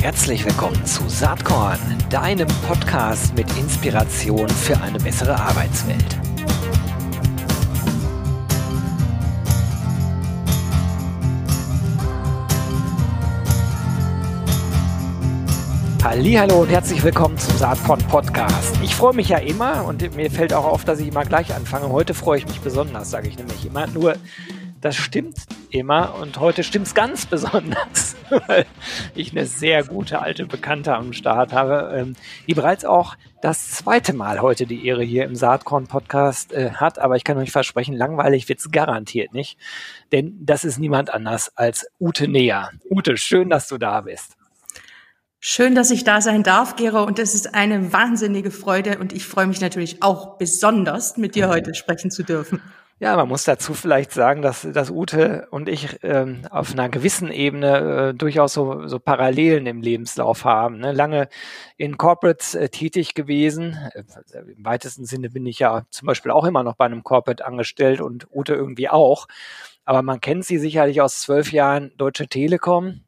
Herzlich willkommen zu Saatkorn, deinem Podcast mit Inspiration für eine bessere Arbeitswelt. Hallo und herzlich willkommen zum Saatkorn Podcast. Ich freue mich ja immer und mir fällt auch auf, dass ich immer gleich anfange. Heute freue ich mich besonders, sage ich nämlich immer. Nur das stimmt immer und heute stimmt es ganz besonders, weil ich eine sehr gute alte Bekannte am Start habe, ähm, die bereits auch das zweite Mal heute die Ehre hier im Saatkorn-Podcast äh, hat. Aber ich kann euch versprechen, langweilig wird's garantiert nicht, denn das ist niemand anders als Ute Neher. Ute, schön, dass du da bist. Schön, dass ich da sein darf, Gero, und es ist eine wahnsinnige Freude und ich freue mich natürlich auch besonders, mit dir heute sprechen zu dürfen. Ja, man muss dazu vielleicht sagen, dass, dass Ute und ich ähm, auf einer gewissen Ebene äh, durchaus so, so Parallelen im Lebenslauf haben. Ne? Lange in Corporates äh, tätig gewesen. Äh, Im weitesten Sinne bin ich ja zum Beispiel auch immer noch bei einem Corporate angestellt und Ute irgendwie auch. Aber man kennt sie sicherlich aus zwölf Jahren Deutsche Telekom.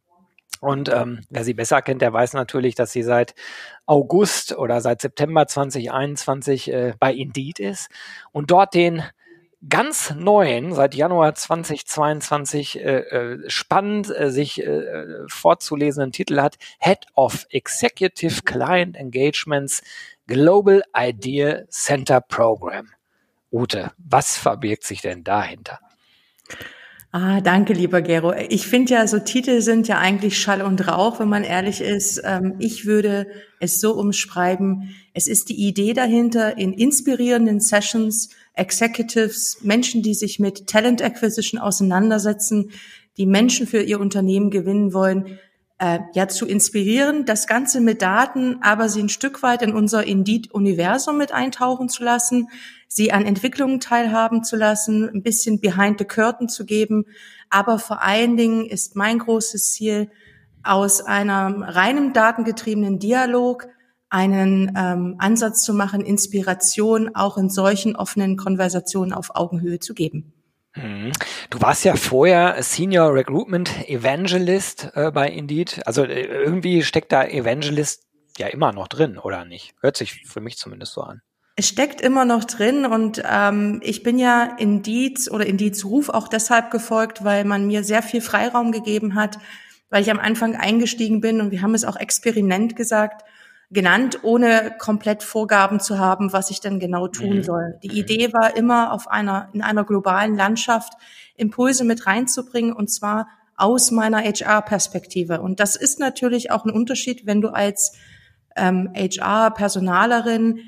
Und ähm, wer sie besser kennt, der weiß natürlich, dass sie seit August oder seit September 2021 äh, bei Indeed ist und dort den ganz neuen, seit Januar 2022 äh, äh, spannend äh, sich äh, vorzulesenden Titel hat, Head of Executive Client Engagements Global Idea Center Program. Ute, was verbirgt sich denn dahinter? Ah, danke, lieber Gero. Ich finde ja, so Titel sind ja eigentlich Schall und Rauch, wenn man ehrlich ist. Ähm, ich würde es so umschreiben. Es ist die Idee dahinter, in inspirierenden Sessions Executives, Menschen, die sich mit Talent Acquisition auseinandersetzen, die Menschen für ihr Unternehmen gewinnen wollen, äh, ja zu inspirieren, das Ganze mit Daten, aber sie ein Stück weit in unser Indeed-Universum mit eintauchen zu lassen, sie an Entwicklungen teilhaben zu lassen, ein bisschen behind the curtain zu geben. Aber vor allen Dingen ist mein großes Ziel, aus einem reinem datengetriebenen Dialog einen ähm, Ansatz zu machen, Inspiration auch in solchen offenen Konversationen auf Augenhöhe zu geben. Mhm. Du warst ja vorher Senior Recruitment Evangelist äh, bei Indeed. Also äh, irgendwie steckt da Evangelist ja immer noch drin, oder nicht? Hört sich für mich zumindest so an. Es steckt immer noch drin und ähm, ich bin ja Indeed oder Indeeds Ruf auch deshalb gefolgt, weil man mir sehr viel Freiraum gegeben hat, weil ich am Anfang eingestiegen bin und wir haben es auch Experiment gesagt genannt, ohne komplett Vorgaben zu haben, was ich denn genau tun mhm. soll. Die Idee war immer auf einer, in einer globalen Landschaft Impulse mit reinzubringen und zwar aus meiner HR-Perspektive. Und das ist natürlich auch ein Unterschied, wenn du als ähm, HR-Personalerin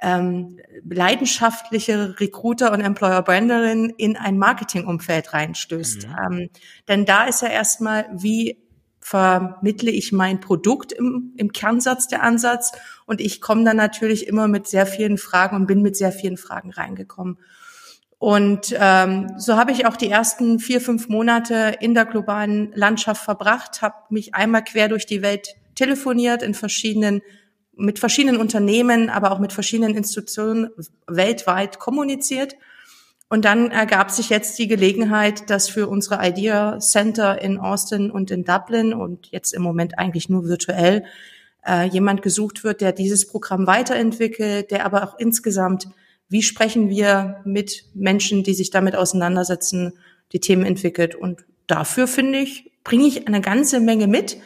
ähm, leidenschaftliche Recruiter und Employer-Branderin in ein Marketingumfeld reinstößt. Mhm. Ähm, denn da ist ja erstmal, wie vermittle ich mein Produkt im, im Kernsatz der Ansatz und ich komme dann natürlich immer mit sehr vielen Fragen und bin mit sehr vielen Fragen reingekommen. Und ähm, so habe ich auch die ersten vier, fünf Monate in der globalen Landschaft verbracht, habe mich einmal quer durch die Welt telefoniert in verschiedenen mit verschiedenen Unternehmen, aber auch mit verschiedenen Institutionen weltweit kommuniziert und dann ergab sich jetzt die Gelegenheit, dass für unsere Idea Center in Austin und in Dublin und jetzt im Moment eigentlich nur virtuell äh, jemand gesucht wird, der dieses Programm weiterentwickelt, der aber auch insgesamt, wie sprechen wir mit Menschen, die sich damit auseinandersetzen, die Themen entwickelt. Und dafür finde ich, bringe ich eine ganze Menge mit.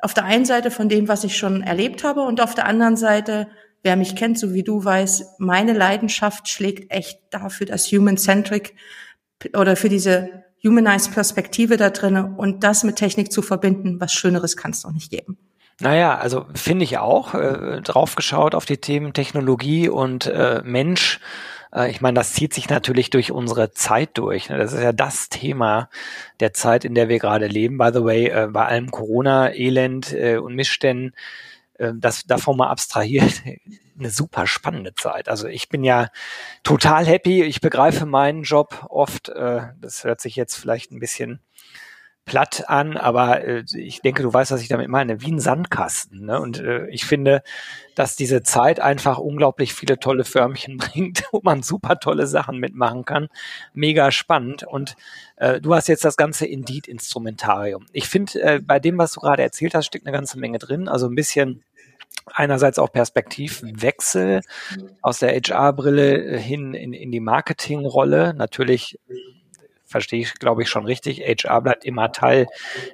Auf der einen Seite von dem, was ich schon erlebt habe und auf der anderen Seite wer mich kennt, so wie du weiß, meine Leidenschaft schlägt echt dafür das Human-Centric oder für diese Humanized Perspektive da drinne und das mit Technik zu verbinden, was Schöneres kann es doch nicht geben. Naja, also finde ich auch, äh, draufgeschaut auf die Themen Technologie und äh, Mensch. Äh, ich meine, das zieht sich natürlich durch unsere Zeit durch. Ne? Das ist ja das Thema der Zeit, in der wir gerade leben. By the way, äh, bei allem Corona-Elend äh, und Missständen das davon mal abstrahiert, eine super spannende Zeit. Also ich bin ja total happy. Ich begreife meinen Job oft. Äh, das hört sich jetzt vielleicht ein bisschen platt an, aber äh, ich denke, du weißt, was ich damit meine, wie ein Sandkasten. Ne? Und äh, ich finde, dass diese Zeit einfach unglaublich viele tolle Förmchen bringt, wo man super tolle Sachen mitmachen kann. Mega spannend. Und äh, du hast jetzt das ganze Indeed-Instrumentarium. Ich finde, äh, bei dem, was du gerade erzählt hast, steckt eine ganze Menge drin. Also ein bisschen einerseits auch Perspektivwechsel aus der HR-Brille hin in, in die Marketing-Rolle. Natürlich verstehe ich, glaube ich, schon richtig. HR bleibt immer Teil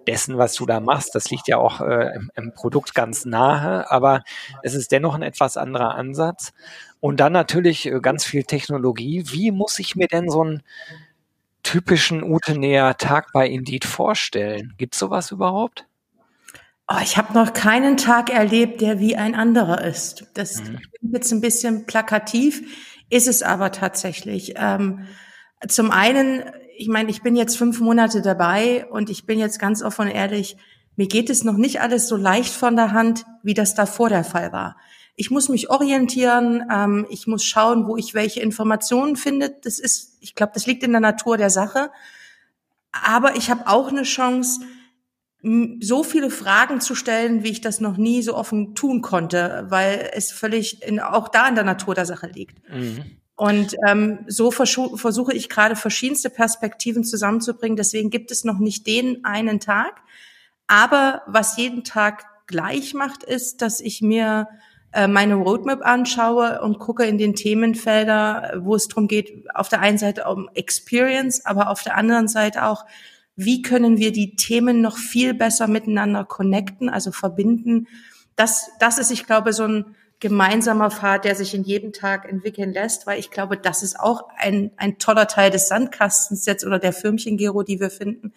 dessen, was du da machst. Das liegt ja auch äh, im, im, Produkt ganz nahe, aber es ist dennoch ein etwas anderer Ansatz. Und dann natürlich äh, ganz viel Technologie. Wie muss ich mir denn so einen typischen Utenäher Tag bei Indeed vorstellen? Gibt es sowas überhaupt? Oh, ich habe noch keinen Tag erlebt, der wie ein anderer ist. Das mhm. klingt jetzt ein bisschen plakativ, ist es aber tatsächlich. Ähm, zum einen ich meine, ich bin jetzt fünf Monate dabei und ich bin jetzt ganz offen und ehrlich, mir geht es noch nicht alles so leicht von der Hand, wie das davor der Fall war. Ich muss mich orientieren, ähm, ich muss schauen, wo ich welche Informationen finde. Das ist, ich glaube, das liegt in der Natur der Sache. Aber ich habe auch eine Chance, so viele Fragen zu stellen, wie ich das noch nie so offen tun konnte, weil es völlig in, auch da in der Natur der Sache liegt. Mhm. Und ähm, so versuche ich gerade verschiedenste Perspektiven zusammenzubringen. Deswegen gibt es noch nicht den einen Tag. Aber was jeden Tag gleich macht, ist, dass ich mir äh, meine Roadmap anschaue und gucke in den Themenfelder, wo es darum geht, auf der einen Seite um Experience, aber auf der anderen Seite auch, wie können wir die Themen noch viel besser miteinander connecten, also verbinden. Das, das ist, ich glaube, so ein gemeinsamer Pfad, der sich in jedem Tag entwickeln lässt, weil ich glaube, das ist auch ein, ein toller Teil des Sandkastens jetzt oder der Firmchen-Gero, die wir finden,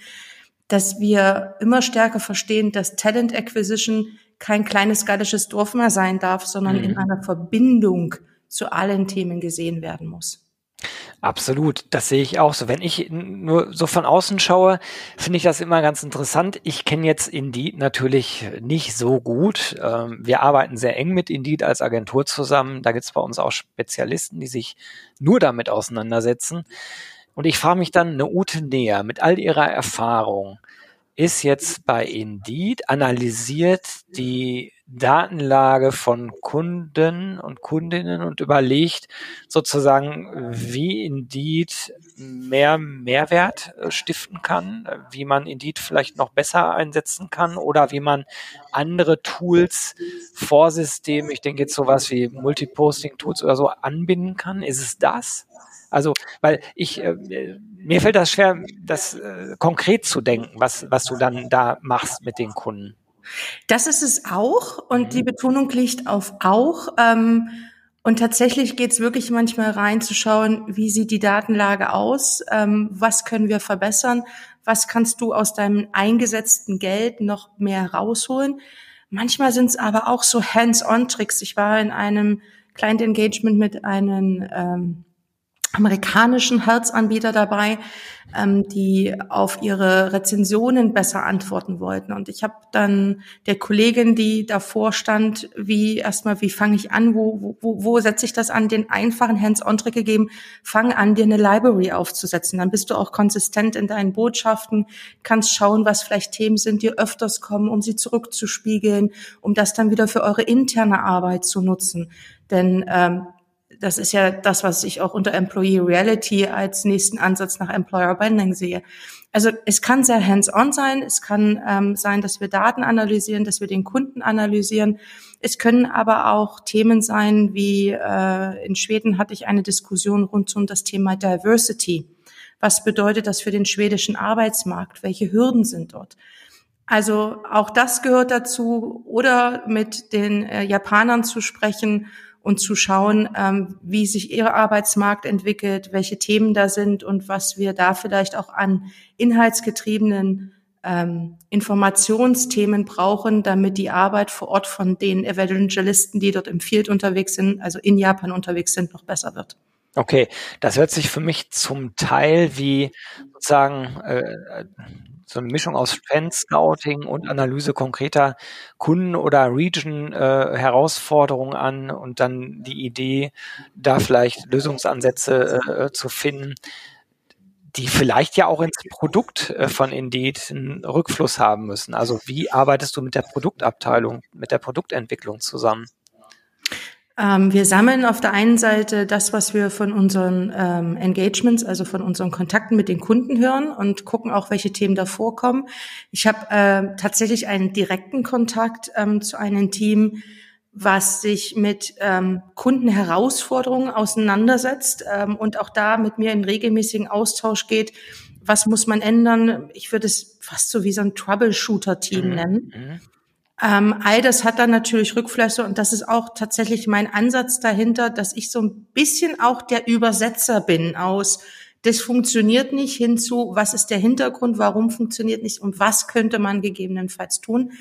dass wir immer stärker verstehen, dass Talent Acquisition kein kleines gallisches Dorf mehr sein darf, sondern mhm. in einer Verbindung zu allen Themen gesehen werden muss. Absolut, das sehe ich auch so. Wenn ich nur so von außen schaue, finde ich das immer ganz interessant. Ich kenne jetzt Indeed natürlich nicht so gut. Ähm, wir arbeiten sehr eng mit Indeed als Agentur zusammen. Da gibt es bei uns auch Spezialisten, die sich nur damit auseinandersetzen. Und ich frage mich dann, eine Ute Näher mit all ihrer Erfahrung ist jetzt bei Indeed, analysiert die Datenlage von Kunden und Kundinnen und überlegt sozusagen, wie Indeed mehr Mehrwert äh, stiften kann, wie man Indeed vielleicht noch besser einsetzen kann oder wie man andere Tools, Vorsysteme, ich denke jetzt sowas wie Multiposting-Tools oder so anbinden kann. Ist es das? Also, weil ich, äh, mir fällt das schwer, das äh, konkret zu denken, was, was du dann da machst mit den Kunden. Das ist es auch und mhm. die Betonung liegt auf auch. Ähm, und tatsächlich geht es wirklich manchmal rein zu schauen, wie sieht die Datenlage aus, ähm, was können wir verbessern, was kannst du aus deinem eingesetzten Geld noch mehr rausholen. Manchmal sind es aber auch so Hands-on-Tricks. Ich war in einem Client Engagement mit einem ähm, amerikanischen Herzanbieter dabei, ähm, die auf ihre Rezensionen besser antworten wollten. Und ich habe dann der Kollegin, die davor stand, wie erstmal, wie fange ich an, wo, wo, wo setze ich das an, den einfachen Hands-on-Trick gegeben, fang an, dir eine Library aufzusetzen. Dann bist du auch konsistent in deinen Botschaften, kannst schauen, was vielleicht Themen sind, die öfters kommen, um sie zurückzuspiegeln, um das dann wieder für eure interne Arbeit zu nutzen. Denn ähm, das ist ja das, was ich auch unter Employee Reality als nächsten Ansatz nach Employer Branding sehe. Also es kann sehr hands-on sein. Es kann ähm, sein, dass wir Daten analysieren, dass wir den Kunden analysieren. Es können aber auch Themen sein, wie äh, in Schweden hatte ich eine Diskussion rund um das Thema Diversity. Was bedeutet das für den schwedischen Arbeitsmarkt? Welche Hürden sind dort? Also auch das gehört dazu. Oder mit den äh, Japanern zu sprechen und zu schauen, ähm, wie sich ihr Arbeitsmarkt entwickelt, welche Themen da sind und was wir da vielleicht auch an inhaltsgetriebenen ähm, Informationsthemen brauchen, damit die Arbeit vor Ort von den Evangelisten, die dort im Field unterwegs sind, also in Japan unterwegs sind, noch besser wird. Okay, das hört sich für mich zum Teil wie sozusagen äh, so eine Mischung aus Trend-Scouting und Analyse konkreter Kunden- oder Region-Herausforderungen äh, an und dann die Idee, da vielleicht Lösungsansätze äh, zu finden. die vielleicht ja auch ins Produkt äh, von Indeed einen Rückfluss haben müssen. Also wie arbeitest du mit der Produktabteilung, mit der Produktentwicklung zusammen? Ähm, wir sammeln auf der einen Seite das, was wir von unseren ähm, Engagements, also von unseren Kontakten mit den Kunden hören und gucken auch, welche Themen da vorkommen. Ich habe äh, tatsächlich einen direkten Kontakt ähm, zu einem Team, was sich mit ähm, Kundenherausforderungen auseinandersetzt ähm, und auch da mit mir in regelmäßigen Austausch geht. Was muss man ändern? Ich würde es fast so wie so ein Troubleshooter-Team mhm. nennen. Ähm, all das hat dann natürlich Rückflüsse und das ist auch tatsächlich mein Ansatz dahinter, dass ich so ein bisschen auch der Übersetzer bin aus das funktioniert nicht hinzu, was ist der Hintergrund, warum funktioniert nicht und was könnte man gegebenenfalls tun.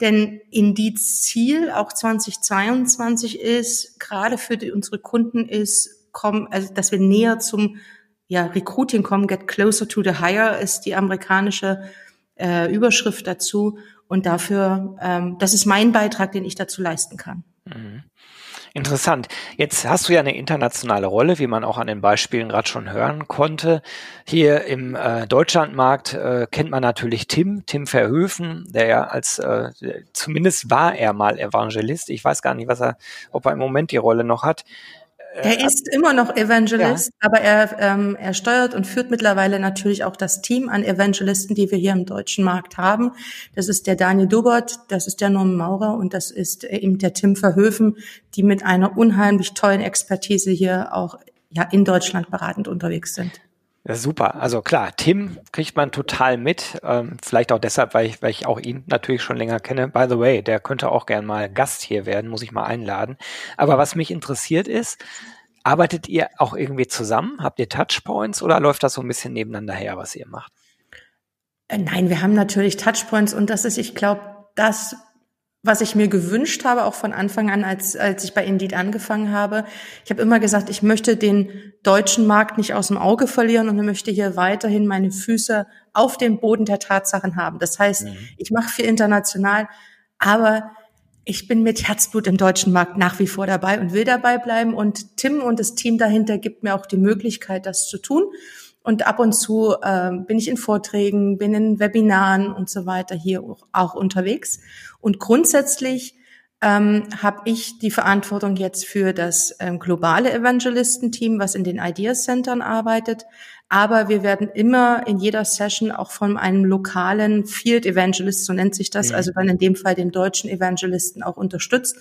Denn in die Ziel auch 2022 ist, gerade für die, unsere Kunden ist, kommen, also dass wir näher zum ja, Recruiting kommen, get closer to the hire ist die amerikanische äh, Überschrift dazu. Und dafür, ähm, das ist mein Beitrag, den ich dazu leisten kann. Mhm. Interessant. Jetzt hast du ja eine internationale Rolle, wie man auch an den Beispielen gerade schon hören konnte. Hier im äh, Deutschlandmarkt äh, kennt man natürlich Tim, Tim Verhöfen, der ja als, äh, zumindest war er mal Evangelist. Ich weiß gar nicht, was er, ob er im Moment die Rolle noch hat. Er äh, ist immer noch Evangelist, ja. aber er, ähm, er steuert und führt mittlerweile natürlich auch das Team an Evangelisten, die wir hier im deutschen Markt haben. Das ist der Daniel Dubert, das ist der Norman Maurer und das ist eben der Tim Verhöfen, die mit einer unheimlich tollen Expertise hier auch ja, in Deutschland beratend unterwegs sind. Ja, super. Also klar, Tim kriegt man total mit. Ähm, vielleicht auch deshalb, weil ich, weil ich auch ihn natürlich schon länger kenne. By the way, der könnte auch gern mal Gast hier werden, muss ich mal einladen. Aber was mich interessiert ist, arbeitet ihr auch irgendwie zusammen? Habt ihr Touchpoints oder läuft das so ein bisschen nebeneinander her, was ihr macht? Äh, nein, wir haben natürlich Touchpoints und das ist, ich glaube, das was ich mir gewünscht habe, auch von Anfang an, als, als ich bei Indeed angefangen habe. Ich habe immer gesagt, ich möchte den deutschen Markt nicht aus dem Auge verlieren und möchte hier weiterhin meine Füße auf dem Boden der Tatsachen haben. Das heißt, mhm. ich mache viel international, aber ich bin mit Herzblut im deutschen Markt nach wie vor dabei und will dabei bleiben. Und Tim und das Team dahinter gibt mir auch die Möglichkeit, das zu tun. Und ab und zu äh, bin ich in Vorträgen, bin in Webinaren und so weiter hier auch, auch unterwegs. Und grundsätzlich ähm, habe ich die Verantwortung jetzt für das ähm, globale Evangelistenteam, was in den Ideas Centern arbeitet. Aber wir werden immer in jeder Session auch von einem lokalen Field Evangelist, so nennt sich das, mhm. also dann in dem Fall dem deutschen Evangelisten auch unterstützt,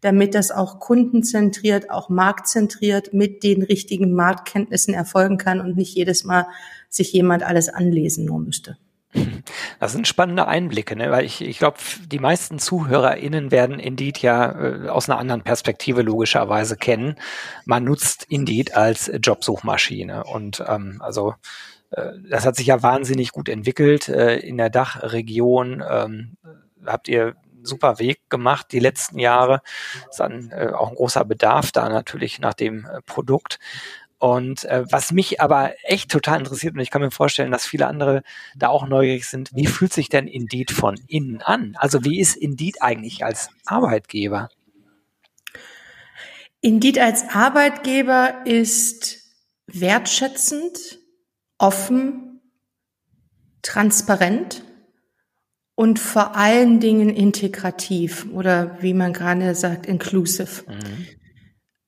damit das auch kundenzentriert, auch marktzentriert mit den richtigen Marktkenntnissen erfolgen kann und nicht jedes Mal sich jemand alles anlesen nur müsste. Das sind spannende Einblicke, ne? weil ich, ich glaube, die meisten ZuhörerInnen werden Indeed ja äh, aus einer anderen Perspektive logischerweise kennen. Man nutzt Indeed als Jobsuchmaschine und ähm, also äh, das hat sich ja wahnsinnig gut entwickelt. Äh, in der Dachregion ähm, habt ihr super Weg gemacht die letzten Jahre. Ist dann äh, auch ein großer Bedarf da natürlich nach dem äh, Produkt. Und äh, was mich aber echt total interessiert, und ich kann mir vorstellen, dass viele andere da auch neugierig sind, wie fühlt sich denn Indeed von innen an? Also wie ist Indeed eigentlich als Arbeitgeber? Indeed als Arbeitgeber ist wertschätzend, offen, transparent und vor allen Dingen integrativ oder wie man gerade sagt, inclusive. Mhm.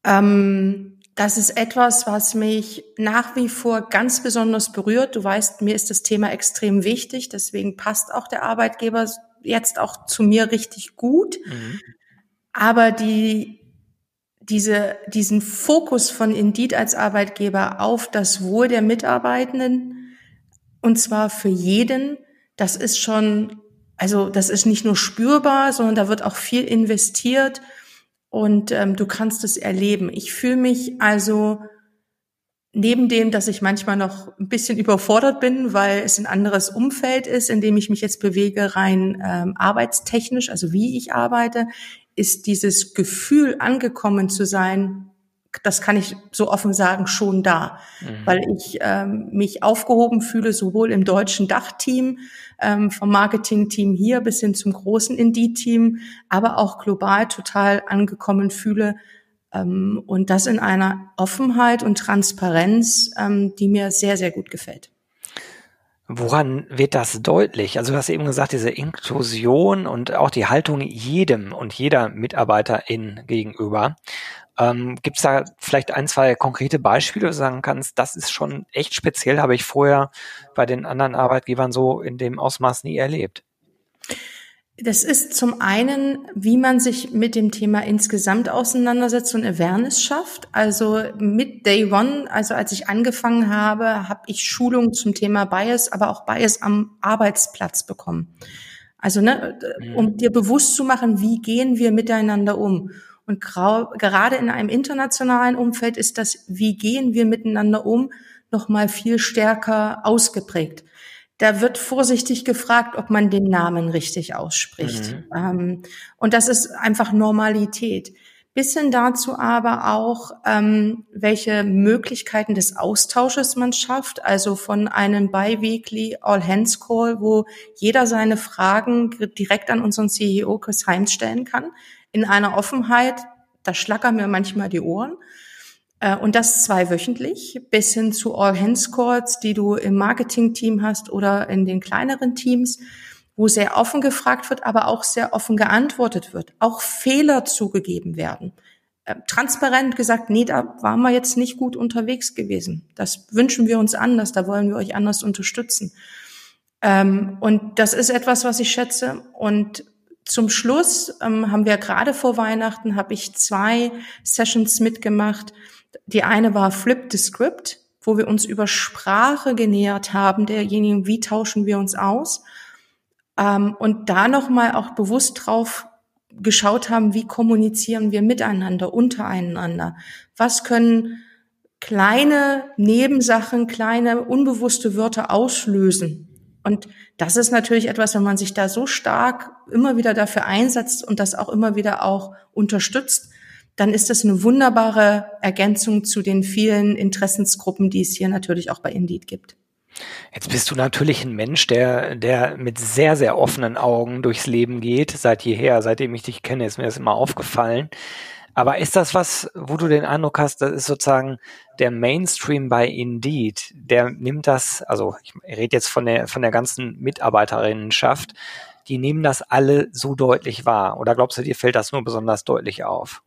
Ähm, das ist etwas, was mich nach wie vor ganz besonders berührt. Du weißt, mir ist das Thema extrem wichtig, deswegen passt auch der Arbeitgeber jetzt auch zu mir richtig gut. Mhm. Aber die, diese, diesen Fokus von Indeed als Arbeitgeber auf das Wohl der Mitarbeitenden, und zwar für jeden, das ist schon also das ist nicht nur spürbar, sondern da wird auch viel investiert und ähm, du kannst es erleben. Ich fühle mich also neben dem, dass ich manchmal noch ein bisschen überfordert bin, weil es ein anderes Umfeld ist, in dem ich mich jetzt bewege, rein ähm, arbeitstechnisch, also wie ich arbeite, ist dieses Gefühl angekommen zu sein, das kann ich so offen sagen, schon da, mhm. weil ich ähm, mich aufgehoben fühle, sowohl im deutschen Dachteam, ähm, vom Marketing-Team hier bis hin zum großen Indie-Team, aber auch global total angekommen fühle. Ähm, und das in einer Offenheit und Transparenz, ähm, die mir sehr, sehr gut gefällt. Woran wird das deutlich? Also du hast eben gesagt, diese Inklusion und auch die Haltung jedem und jeder Mitarbeiterin gegenüber. Ähm, Gibt es da vielleicht ein, zwei konkrete Beispiele, wo du sagen kannst, das ist schon echt speziell, habe ich vorher bei den anderen Arbeitgebern so in dem Ausmaß nie erlebt? Das ist zum einen, wie man sich mit dem Thema insgesamt auseinandersetzt und Awareness schafft. Also mit Day One, also als ich angefangen habe, habe ich Schulungen zum Thema Bias, aber auch Bias am Arbeitsplatz bekommen. Also ne, mhm. um dir bewusst zu machen, wie gehen wir miteinander um. Und gerade in einem internationalen Umfeld ist das, wie gehen wir miteinander um, noch mal viel stärker ausgeprägt. Da wird vorsichtig gefragt, ob man den Namen richtig ausspricht. Mhm. Ähm, und das ist einfach Normalität. Bis hin dazu aber auch, ähm, welche Möglichkeiten des Austausches man schafft, also von einem Bi-Weekly All-Hands-Call, wo jeder seine Fragen direkt an unseren CEO Chris Heinz stellen kann, in einer Offenheit, da schlackern mir manchmal die Ohren. Äh, und das zweiwöchentlich bis hin zu All-Hands-Calls, die du im Marketing-Team hast oder in den kleineren Teams, wo sehr offen gefragt wird, aber auch sehr offen geantwortet wird. Auch Fehler zugegeben werden. Äh, transparent gesagt, nee, da waren wir jetzt nicht gut unterwegs gewesen. Das wünschen wir uns anders, da wollen wir euch anders unterstützen. Ähm, und das ist etwas, was ich schätze. Und zum Schluss ähm, haben wir gerade vor Weihnachten, habe ich zwei Sessions mitgemacht. Die eine war Flip the Script, wo wir uns über Sprache genähert haben, derjenigen, wie tauschen wir uns aus. Ähm, und da nochmal auch bewusst drauf geschaut haben, wie kommunizieren wir miteinander, untereinander. Was können kleine Nebensachen, kleine unbewusste Wörter auslösen und das ist natürlich etwas, wenn man sich da so stark immer wieder dafür einsetzt und das auch immer wieder auch unterstützt, dann ist das eine wunderbare Ergänzung zu den vielen Interessensgruppen, die es hier natürlich auch bei Indeed gibt. Jetzt bist du natürlich ein Mensch, der, der mit sehr, sehr offenen Augen durchs Leben geht, seit jeher, seitdem ich dich kenne, ist mir das immer aufgefallen. Aber ist das was, wo du den Eindruck hast, das ist sozusagen der Mainstream bei Indeed, der nimmt das, also ich rede jetzt von der, von der ganzen Mitarbeiterinnenschaft, die nehmen das alle so deutlich wahr? Oder glaubst du, dir fällt das nur besonders deutlich auf?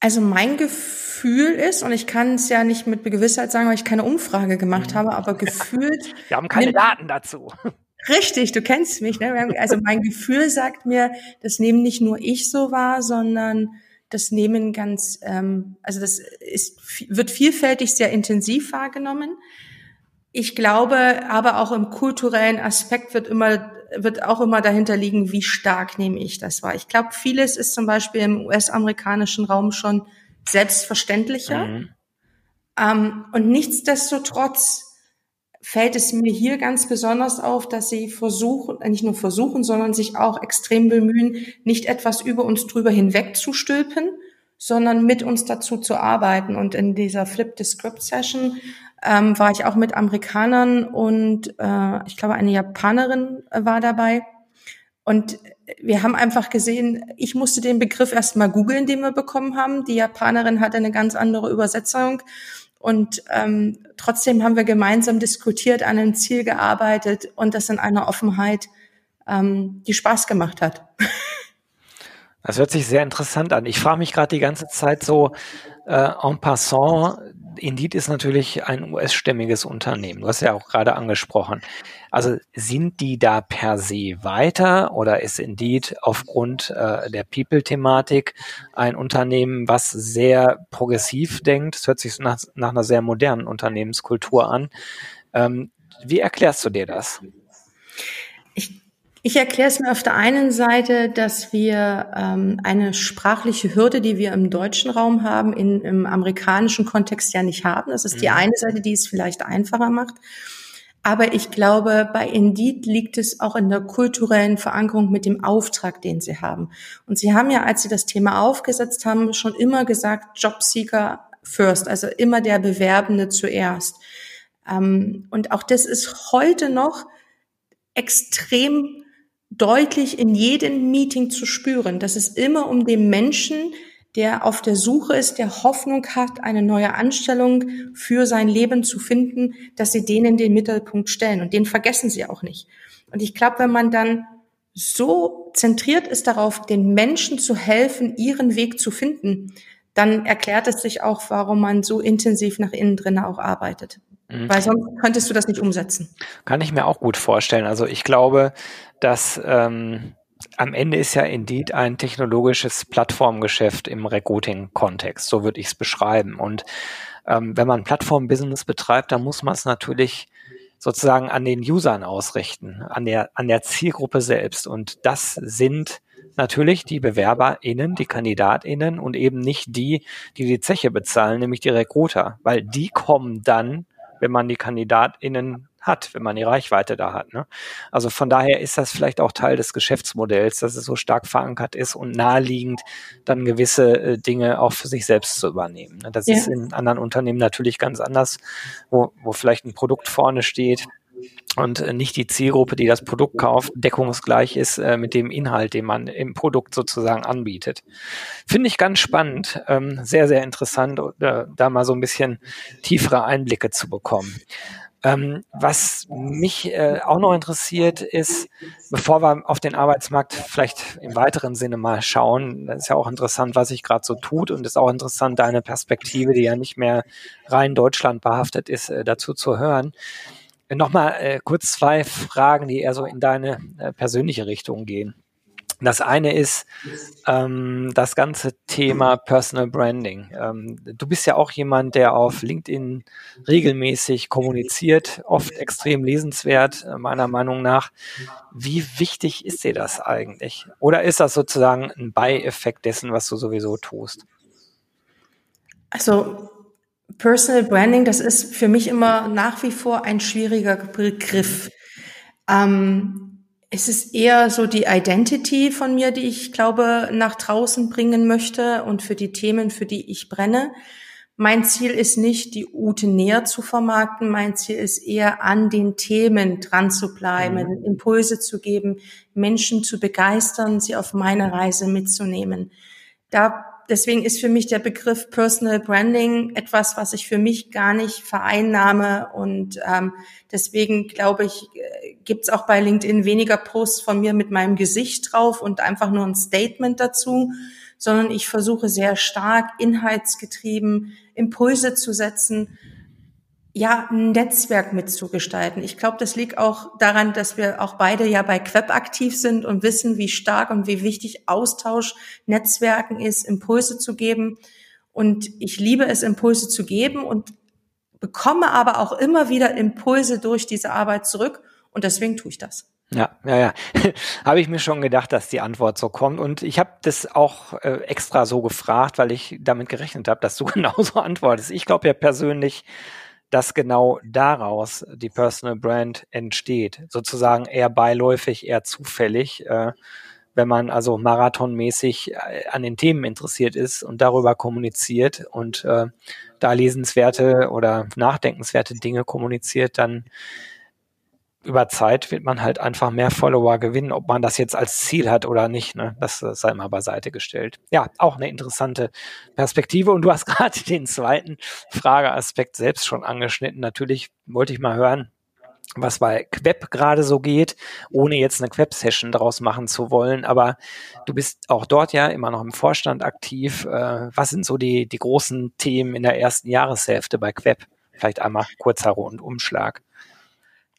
Also mein Gefühl ist, und ich kann es ja nicht mit Gewissheit sagen, weil ich keine Umfrage gemacht mhm. habe, aber gefühlt. Wir haben keine Daten dazu. Richtig, du kennst mich. Ne? Also mein Gefühl sagt mir, das nehmen nicht nur ich so wahr, sondern das nehmen ganz, ähm, also das ist, wird vielfältig sehr intensiv wahrgenommen. Ich glaube, aber auch im kulturellen Aspekt wird immer, wird auch immer dahinter liegen, wie stark nehme ich das wahr. Ich glaube, vieles ist zum Beispiel im US-amerikanischen Raum schon selbstverständlicher. Mhm. Ähm, und nichtsdestotrotz fällt es mir hier ganz besonders auf, dass sie versuchen, äh, nicht nur versuchen, sondern sich auch extrem bemühen, nicht etwas über uns drüber hinweg zu stülpen, sondern mit uns dazu zu arbeiten. Und in dieser Flip the Script Session ähm, war ich auch mit Amerikanern und äh, ich glaube eine Japanerin äh, war dabei. Und wir haben einfach gesehen, ich musste den Begriff erstmal googeln, den wir bekommen haben. Die Japanerin hatte eine ganz andere Übersetzung. Und ähm, trotzdem haben wir gemeinsam diskutiert, an einem Ziel gearbeitet und das in einer Offenheit, ähm, die Spaß gemacht hat. Das hört sich sehr interessant an. Ich frage mich gerade die ganze Zeit so äh, en passant, Indeed ist natürlich ein US-stämmiges Unternehmen. Du hast ja auch gerade angesprochen. Also sind die da per se weiter oder ist Indeed aufgrund äh, der People-Thematik ein Unternehmen, was sehr progressiv denkt? Das hört sich nach, nach einer sehr modernen Unternehmenskultur an. Ähm, wie erklärst du dir das? Ich erkläre es mir auf der einen Seite, dass wir ähm, eine sprachliche Hürde, die wir im deutschen Raum haben, in, im amerikanischen Kontext ja nicht haben. Das ist die mhm. eine Seite, die es vielleicht einfacher macht. Aber ich glaube, bei Indeed liegt es auch in der kulturellen Verankerung mit dem Auftrag, den sie haben. Und sie haben ja, als sie das Thema aufgesetzt haben, schon immer gesagt, Jobseeker first, also immer der Bewerbende zuerst. Ähm, und auch das ist heute noch extrem deutlich in jedem Meeting zu spüren, dass es immer um den Menschen der auf der Suche ist, der Hoffnung hat, eine neue Anstellung für sein Leben zu finden, dass sie den in den Mittelpunkt stellen. Und den vergessen sie auch nicht. Und ich glaube, wenn man dann so zentriert ist darauf, den Menschen zu helfen, ihren Weg zu finden, dann erklärt es sich auch, warum man so intensiv nach innen drin auch arbeitet. Mhm. Weil sonst könntest du das nicht umsetzen. Kann ich mir auch gut vorstellen. Also ich glaube, dass ähm, am Ende ist ja Indeed ein technologisches Plattformgeschäft im Recruiting-Kontext. So würde ich es beschreiben. Und ähm, wenn man Plattform-Business betreibt, dann muss man es natürlich sozusagen an den Usern ausrichten, an der, an der Zielgruppe selbst. Und das sind natürlich die BewerberInnen, die KandidatInnen und eben nicht die, die die Zeche bezahlen, nämlich die Recruiter, weil die kommen dann, wenn man die KandidatInnen hat, wenn man die Reichweite da hat. Ne? Also von daher ist das vielleicht auch Teil des Geschäftsmodells, dass es so stark verankert ist und naheliegend, dann gewisse äh, Dinge auch für sich selbst zu übernehmen. Ne? Das ja. ist in anderen Unternehmen natürlich ganz anders, wo, wo vielleicht ein Produkt vorne steht, und äh, nicht die Zielgruppe, die das Produkt kauft, deckungsgleich ist äh, mit dem Inhalt, den man im Produkt sozusagen anbietet. Finde ich ganz spannend, ähm, sehr, sehr interessant, äh, da mal so ein bisschen tiefere Einblicke zu bekommen. Ähm, was mich äh, auch noch interessiert ist, bevor wir auf den Arbeitsmarkt vielleicht im weiteren Sinne mal schauen, das ist ja auch interessant, was sich gerade so tut und ist auch interessant, deine Perspektive, die ja nicht mehr rein Deutschland behaftet ist, äh, dazu zu hören. Nochmal äh, kurz zwei Fragen, die eher so in deine äh, persönliche Richtung gehen. Das eine ist ähm, das ganze Thema Personal Branding. Ähm, du bist ja auch jemand, der auf LinkedIn regelmäßig kommuniziert, oft extrem lesenswert, äh, meiner Meinung nach. Wie wichtig ist dir das eigentlich? Oder ist das sozusagen ein Beieffekt dessen, was du sowieso tust? Also Personal Branding, das ist für mich immer nach wie vor ein schwieriger Begriff. Ähm, es ist eher so die Identity von mir, die ich glaube nach draußen bringen möchte und für die Themen, für die ich brenne. Mein Ziel ist nicht, die Ute näher zu vermarkten. Mein Ziel ist eher, an den Themen dran zu bleiben, mhm. Impulse zu geben, Menschen zu begeistern, sie auf meine Reise mitzunehmen. Da deswegen ist für mich der Begriff Personal Branding etwas, was ich für mich gar nicht vereinnahme. Und ähm, deswegen glaube ich, äh, gibt es auch bei LinkedIn weniger Posts von mir mit meinem Gesicht drauf und einfach nur ein Statement dazu, sondern ich versuche sehr stark inhaltsgetrieben Impulse zu setzen ja, ein Netzwerk mitzugestalten. Ich glaube, das liegt auch daran, dass wir auch beide ja bei Queb aktiv sind und wissen, wie stark und wie wichtig Austausch, Netzwerken ist, Impulse zu geben. Und ich liebe es, Impulse zu geben und bekomme aber auch immer wieder Impulse durch diese Arbeit zurück. Und deswegen tue ich das. Ja, ja, ja. habe ich mir schon gedacht, dass die Antwort so kommt. Und ich habe das auch äh, extra so gefragt, weil ich damit gerechnet habe, dass du genauso antwortest. Ich glaube ja persönlich, dass genau daraus die Personal Brand entsteht. Sozusagen eher beiläufig, eher zufällig. Äh, wenn man also marathonmäßig äh, an den Themen interessiert ist und darüber kommuniziert und äh, da lesenswerte oder nachdenkenswerte Dinge kommuniziert, dann über Zeit wird man halt einfach mehr Follower gewinnen, ob man das jetzt als Ziel hat oder nicht. Ne? Das sei mal beiseite gestellt. Ja, auch eine interessante Perspektive. Und du hast gerade den zweiten Frageaspekt selbst schon angeschnitten. Natürlich wollte ich mal hören, was bei Queb gerade so geht, ohne jetzt eine Queb-Session daraus machen zu wollen. Aber du bist auch dort ja immer noch im Vorstand aktiv. Äh, was sind so die, die großen Themen in der ersten Jahreshälfte bei Queb? Vielleicht einmal kurzer Rundumschlag.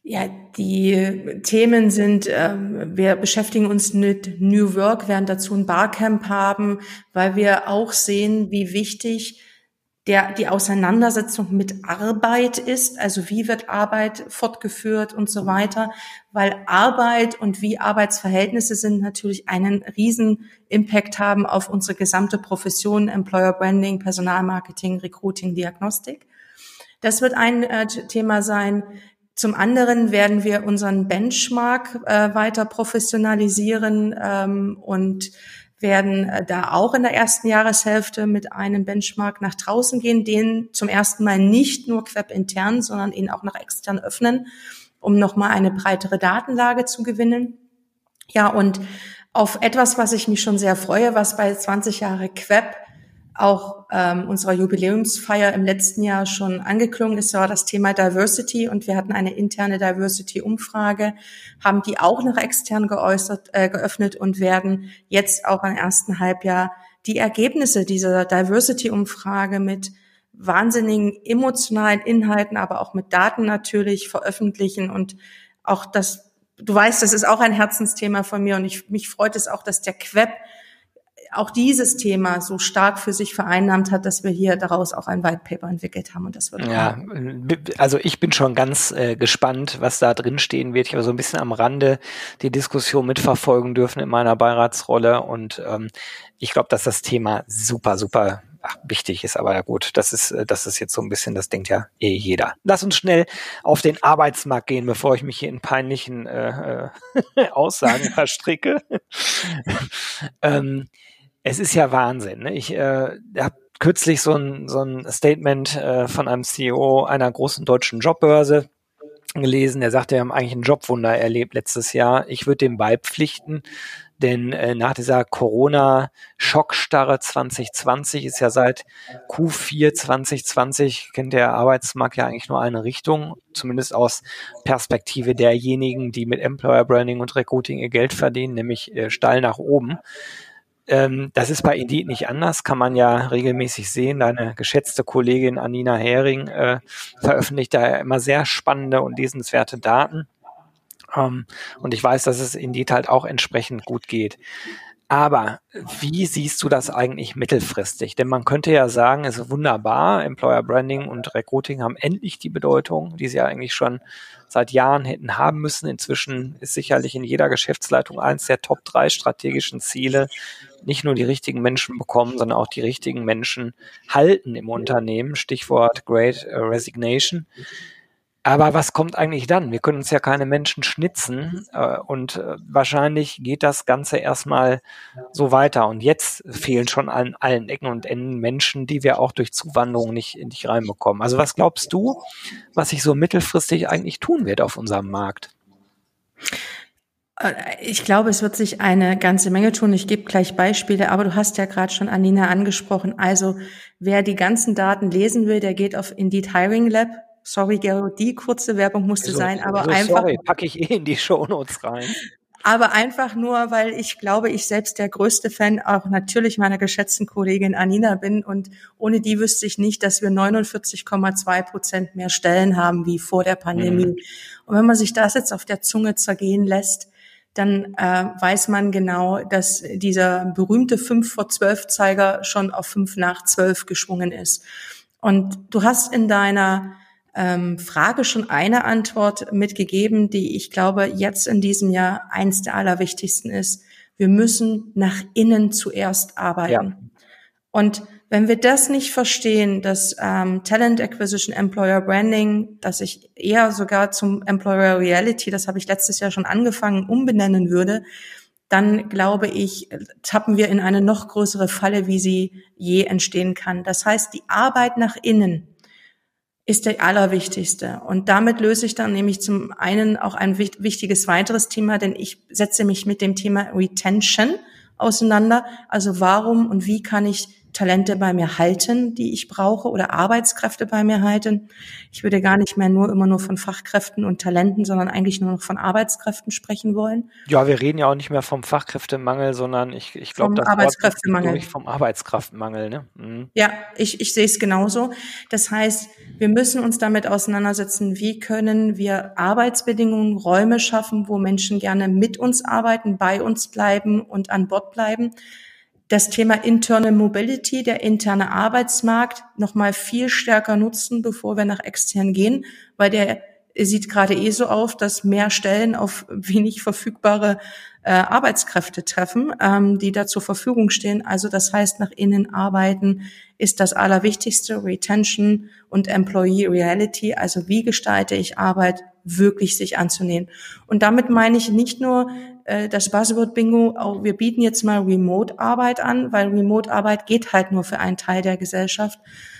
Ja, die Themen sind, ähm, wir beschäftigen uns mit New Work, werden dazu ein Barcamp haben, weil wir auch sehen, wie wichtig der, die Auseinandersetzung mit Arbeit ist, also wie wird Arbeit fortgeführt und so weiter, weil Arbeit und wie Arbeitsverhältnisse sind natürlich einen riesen Impact haben auf unsere gesamte Profession, Employer Branding, Personalmarketing, Recruiting, Diagnostik. Das wird ein äh, Thema sein. Zum anderen werden wir unseren Benchmark äh, weiter professionalisieren ähm, und werden äh, da auch in der ersten Jahreshälfte mit einem Benchmark nach draußen gehen, den zum ersten Mal nicht nur Queb intern, sondern ihn auch nach extern öffnen, um nochmal eine breitere Datenlage zu gewinnen. Ja, und auf etwas, was ich mich schon sehr freue, was bei 20 Jahre Queb auch ähm, unserer Jubiläumsfeier im letzten Jahr schon angeklungen ist, war das Thema Diversity. Und wir hatten eine interne Diversity-Umfrage, haben die auch noch extern geäußert, äh, geöffnet und werden jetzt auch im ersten Halbjahr die Ergebnisse dieser Diversity-Umfrage mit wahnsinnigen emotionalen Inhalten, aber auch mit Daten natürlich veröffentlichen. Und auch das, du weißt, das ist auch ein Herzensthema von mir. Und ich, mich freut es auch, dass der Queb auch dieses Thema so stark für sich vereinnahmt hat, dass wir hier daraus auch ein White Paper entwickelt haben und das wird ja, also ich bin schon ganz äh, gespannt, was da drin stehen wird. Ich habe so ein bisschen am Rande die Diskussion mitverfolgen dürfen in meiner Beiratsrolle und ähm, ich glaube, dass das Thema super, super ach, wichtig ist, aber ja gut, das ist, äh, das ist jetzt so ein bisschen, das denkt ja eh jeder. Lass uns schnell auf den Arbeitsmarkt gehen, bevor ich mich hier in peinlichen äh, äh Aussagen verstricke. ähm, es ist ja Wahnsinn. Ne? Ich äh, habe kürzlich so ein, so ein Statement äh, von einem CEO einer großen deutschen Jobbörse gelesen. Der sagte, wir haben eigentlich ein Jobwunder erlebt letztes Jahr. Ich würde dem beipflichten, denn äh, nach dieser Corona-Schockstarre 2020 ist ja seit Q4 2020 kennt der Arbeitsmarkt ja eigentlich nur eine Richtung, zumindest aus Perspektive derjenigen, die mit Employer Branding und Recruiting ihr Geld verdienen, nämlich äh, steil nach oben. Ähm, das ist bei Indeed nicht anders, kann man ja regelmäßig sehen. Deine geschätzte Kollegin Anina Hering äh, veröffentlicht da immer sehr spannende und lesenswerte Daten. Ähm, und ich weiß, dass es Indeed halt auch entsprechend gut geht. Aber wie siehst du das eigentlich mittelfristig? Denn man könnte ja sagen, es ist wunderbar, Employer Branding und Recruiting haben endlich die Bedeutung, die sie ja eigentlich schon seit Jahren hätten haben müssen. Inzwischen ist sicherlich in jeder Geschäftsleitung eins der Top drei strategischen Ziele, nicht nur die richtigen Menschen bekommen, sondern auch die richtigen Menschen halten im Unternehmen. Stichwort Great Resignation. Aber was kommt eigentlich dann? Wir können uns ja keine Menschen schnitzen äh, und äh, wahrscheinlich geht das Ganze erstmal so weiter. Und jetzt fehlen schon an allen Ecken und Enden Menschen, die wir auch durch Zuwanderung nicht, nicht reinbekommen. Also was glaubst du, was sich so mittelfristig eigentlich tun wird auf unserem Markt? Äh, ich glaube, es wird sich eine ganze Menge tun. Ich gebe gleich Beispiele, aber du hast ja gerade schon Anina angesprochen. Also wer die ganzen Daten lesen will, der geht auf Indeed Hiring Lab Sorry, Gero, die kurze Werbung musste also, sein, aber also einfach. Sorry, packe ich eh in die Shownotes rein. Aber einfach nur, weil ich glaube, ich selbst der größte Fan auch natürlich meiner geschätzten Kollegin Anina bin und ohne die wüsste ich nicht, dass wir 49,2 Prozent mehr Stellen haben wie vor der Pandemie. Mhm. Und wenn man sich das jetzt auf der Zunge zergehen lässt, dann äh, weiß man genau, dass dieser berühmte 5 vor 12 Zeiger schon auf 5 nach 12 geschwungen ist. Und du hast in deiner ähm, Frage schon eine Antwort mitgegeben, die ich glaube jetzt in diesem Jahr eins der allerwichtigsten ist. Wir müssen nach innen zuerst arbeiten. Ja. Und wenn wir das nicht verstehen, dass ähm, Talent Acquisition, Employer Branding, dass ich eher sogar zum Employer Reality, das habe ich letztes Jahr schon angefangen, umbenennen würde, dann glaube ich, tappen wir in eine noch größere Falle, wie sie je entstehen kann. Das heißt, die Arbeit nach innen, ist der allerwichtigste. Und damit löse ich dann nämlich zum einen auch ein wichtiges weiteres Thema, denn ich setze mich mit dem Thema Retention auseinander. Also warum und wie kann ich Talente bei mir halten, die ich brauche oder Arbeitskräfte bei mir halten. Ich würde gar nicht mehr nur immer nur von Fachkräften und Talenten, sondern eigentlich nur noch von Arbeitskräften sprechen wollen. Ja, wir reden ja auch nicht mehr vom Fachkräftemangel, sondern ich, ich glaube, das Arbeitskräftemangel. Wort vom Arbeitskraftmangel. Ne? Mhm. Ja, ich, ich sehe es genauso. Das heißt, wir müssen uns damit auseinandersetzen, wie können wir Arbeitsbedingungen, Räume schaffen, wo Menschen gerne mit uns arbeiten, bei uns bleiben und an Bord bleiben das Thema Internal Mobility, der interne Arbeitsmarkt, nochmal viel stärker nutzen, bevor wir nach extern gehen, weil der sieht gerade eh so auf, dass mehr Stellen auf wenig verfügbare äh, Arbeitskräfte treffen, ähm, die da zur Verfügung stehen. Also das heißt, nach innen arbeiten ist das Allerwichtigste, Retention und Employee Reality. Also wie gestalte ich Arbeit wirklich sich anzunehmen. Und damit meine ich nicht nur äh, das Buzzword Bingo, auch wir bieten jetzt mal Remote-Arbeit an, weil Remote-Arbeit geht halt nur für einen Teil der Gesellschaft,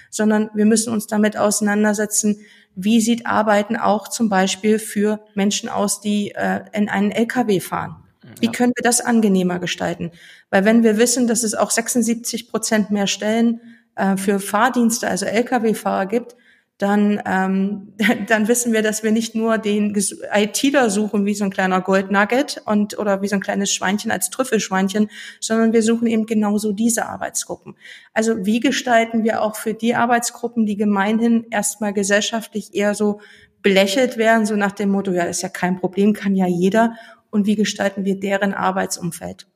sondern wir müssen uns damit auseinandersetzen, wie sieht Arbeiten auch zum Beispiel für Menschen aus, die äh, in einen LKW fahren. Wie können wir das angenehmer gestalten? Weil wenn wir wissen, dass es auch 76 Prozent mehr Stellen äh, für Fahrdienste, also Lkw-Fahrer gibt, dann, ähm, dann wissen wir, dass wir nicht nur den ITler suchen wie so ein kleiner Goldnugget und oder wie so ein kleines Schweinchen als Trüffelschweinchen, sondern wir suchen eben genauso diese Arbeitsgruppen. Also wie gestalten wir auch für die Arbeitsgruppen, die gemeinhin erstmal gesellschaftlich eher so belächelt werden, so nach dem Motto, ja, ist ja kein Problem, kann ja jeder. Und wie gestalten wir deren Arbeitsumfeld?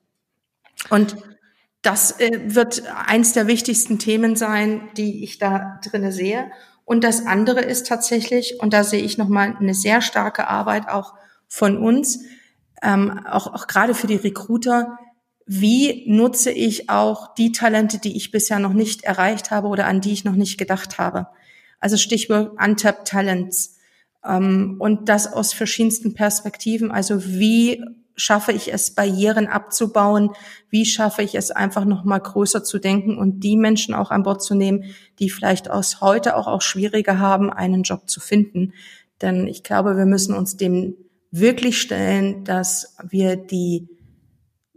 Und das äh, wird eins der wichtigsten Themen sein, die ich da drinne sehe. Und das andere ist tatsächlich, und da sehe ich nochmal eine sehr starke Arbeit auch von uns, ähm, auch, auch gerade für die Recruiter, wie nutze ich auch die Talente, die ich bisher noch nicht erreicht habe oder an die ich noch nicht gedacht habe. Also Stichwort Untapped Talents. Ähm, und das aus verschiedensten Perspektiven. Also wie schaffe ich es, Barrieren abzubauen? Wie schaffe ich es, einfach noch mal größer zu denken und die Menschen auch an Bord zu nehmen, die vielleicht aus heute auch, auch schwieriger haben, einen Job zu finden? Denn ich glaube, wir müssen uns dem wirklich stellen, dass wir die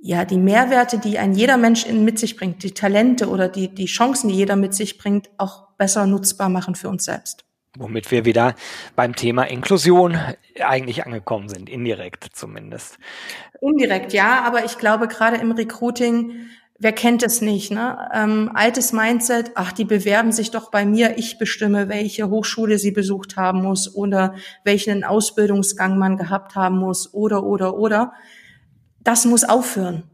ja, die Mehrwerte, die ein jeder Mensch mit sich bringt, die Talente oder die, die Chancen, die jeder mit sich bringt, auch besser nutzbar machen für uns selbst. Womit wir wieder beim Thema Inklusion eigentlich angekommen sind, indirekt zumindest. Indirekt, ja, aber ich glaube gerade im Recruiting, wer kennt es nicht, ne? Ähm, altes Mindset, ach, die bewerben sich doch bei mir, ich bestimme, welche Hochschule sie besucht haben muss oder welchen Ausbildungsgang man gehabt haben muss oder, oder, oder. Das muss aufhören.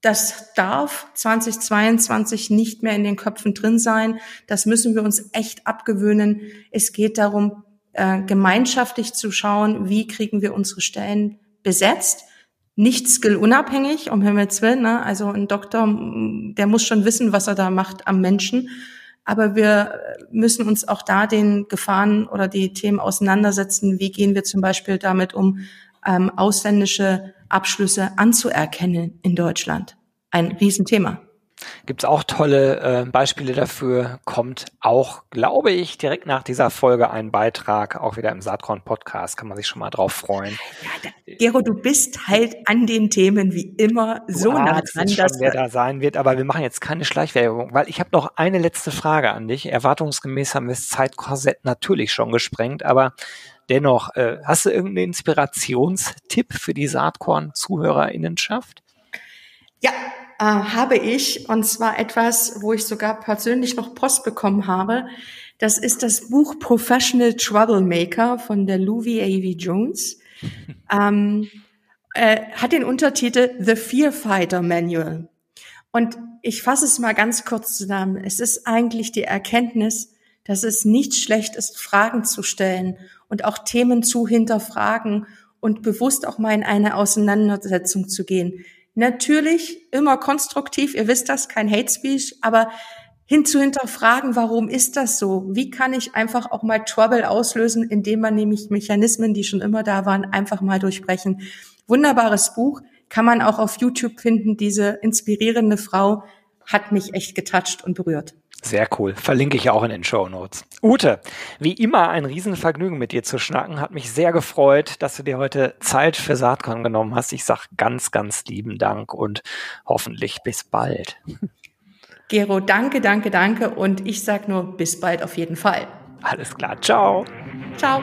Das darf 2022 nicht mehr in den Köpfen drin sein. Das müssen wir uns echt abgewöhnen. Es geht darum, äh, gemeinschaftlich zu schauen, wie kriegen wir unsere Stellen besetzt. Nicht skillunabhängig, um Himmels Willen. Ne? Also ein Doktor, der muss schon wissen, was er da macht am Menschen. Aber wir müssen uns auch da den Gefahren oder die Themen auseinandersetzen. Wie gehen wir zum Beispiel damit um, ähm, ausländische Abschlüsse anzuerkennen in Deutschland. Ein Riesenthema. Gibt es auch tolle äh, Beispiele dafür? Kommt auch, glaube ich, direkt nach dieser Folge ein Beitrag, auch wieder im Saatkorn Podcast. Kann man sich schon mal drauf freuen. Ja, Gero, du bist halt an den Themen wie immer so du nah dran, dass wer da sein wird. Aber wir machen jetzt keine Schleichwerbung, weil ich habe noch eine letzte Frage an dich. Erwartungsgemäß haben wir das Zeitkorsett natürlich schon gesprengt, aber Dennoch, äh, hast du irgendeinen Inspirationstipp für die Saatkorn-ZuhörerInnenschaft? Ja, äh, habe ich. Und zwar etwas, wo ich sogar persönlich noch Post bekommen habe. Das ist das Buch Professional Troublemaker von der Louis A.V. Jones. ähm, äh, hat den Untertitel The Fear Fighter Manual. Und ich fasse es mal ganz kurz zusammen. Es ist eigentlich die Erkenntnis, dass es nicht schlecht ist, Fragen zu stellen und auch Themen zu hinterfragen und bewusst auch mal in eine Auseinandersetzung zu gehen. Natürlich immer konstruktiv, ihr wisst das, kein Hate Speech, aber hin zu hinterfragen, warum ist das so? Wie kann ich einfach auch mal Trouble auslösen, indem man nämlich Mechanismen, die schon immer da waren, einfach mal durchbrechen. Wunderbares Buch, kann man auch auf YouTube finden. Diese inspirierende Frau hat mich echt getoucht und berührt. Sehr cool. Verlinke ich auch in den Show Notes. Ute, wie immer ein Riesenvergnügen mit dir zu schnacken. Hat mich sehr gefreut, dass du dir heute Zeit für Saatkorn genommen hast. Ich sag ganz, ganz lieben Dank und hoffentlich bis bald. Gero, danke, danke, danke. Und ich sag nur bis bald auf jeden Fall. Alles klar. Ciao. Ciao.